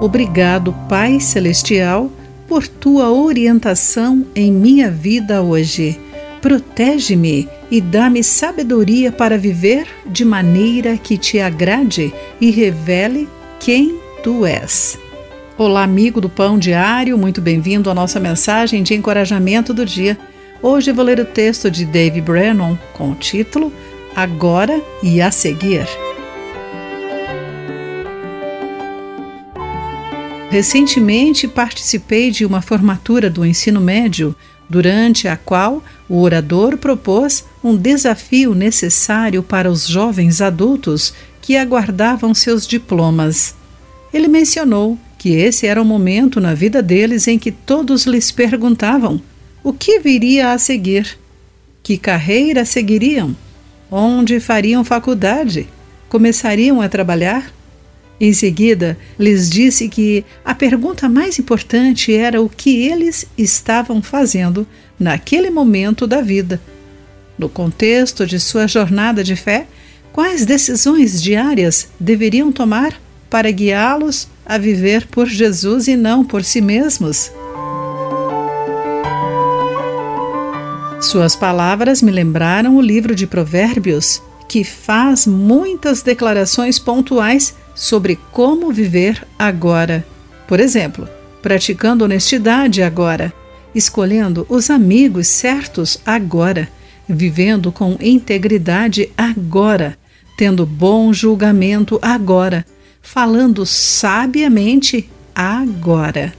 Obrigado, Pai Celestial, por tua orientação em minha vida hoje. Protege-me e dá-me sabedoria para viver de maneira que te agrade e revele quem tu és. Olá, amigo do Pão Diário, muito bem-vindo à nossa mensagem de encorajamento do dia. Hoje vou ler o texto de Dave Brennan com o título Agora e a Seguir. Recentemente participei de uma formatura do ensino médio, durante a qual o orador propôs um desafio necessário para os jovens adultos que aguardavam seus diplomas. Ele mencionou que esse era o momento na vida deles em que todos lhes perguntavam o que viria a seguir, que carreira seguiriam, onde fariam faculdade, começariam a trabalhar em seguida, lhes disse que a pergunta mais importante era o que eles estavam fazendo naquele momento da vida. No contexto de sua jornada de fé, quais decisões diárias deveriam tomar para guiá-los a viver por Jesus e não por si mesmos? Suas palavras me lembraram o livro de Provérbios, que faz muitas declarações pontuais sobre como viver agora. Por exemplo, praticando honestidade agora, escolhendo os amigos certos agora, vivendo com integridade agora, tendo bom julgamento agora, falando sabiamente agora.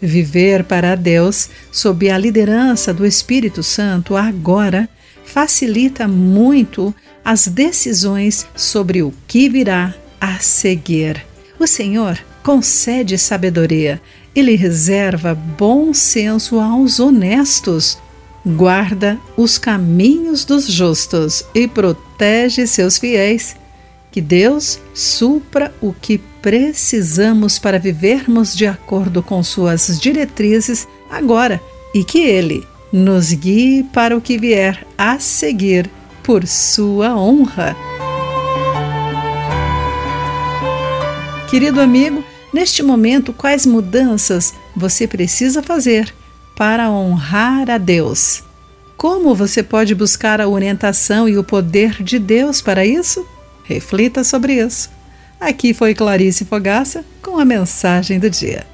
Viver para Deus sob a liderança do Espírito Santo agora facilita muito as decisões sobre o que virá a seguir. O Senhor concede sabedoria, ele reserva bom senso aos honestos, guarda os caminhos dos justos e protege seus fiéis. Que Deus supra o que precisamos para vivermos de acordo com suas diretrizes agora e que Ele nos guie para o que vier a seguir por sua honra. Querido amigo, neste momento, quais mudanças você precisa fazer para honrar a Deus? Como você pode buscar a orientação e o poder de Deus para isso? Reflita sobre isso. Aqui foi Clarice Fogaça com a mensagem do dia.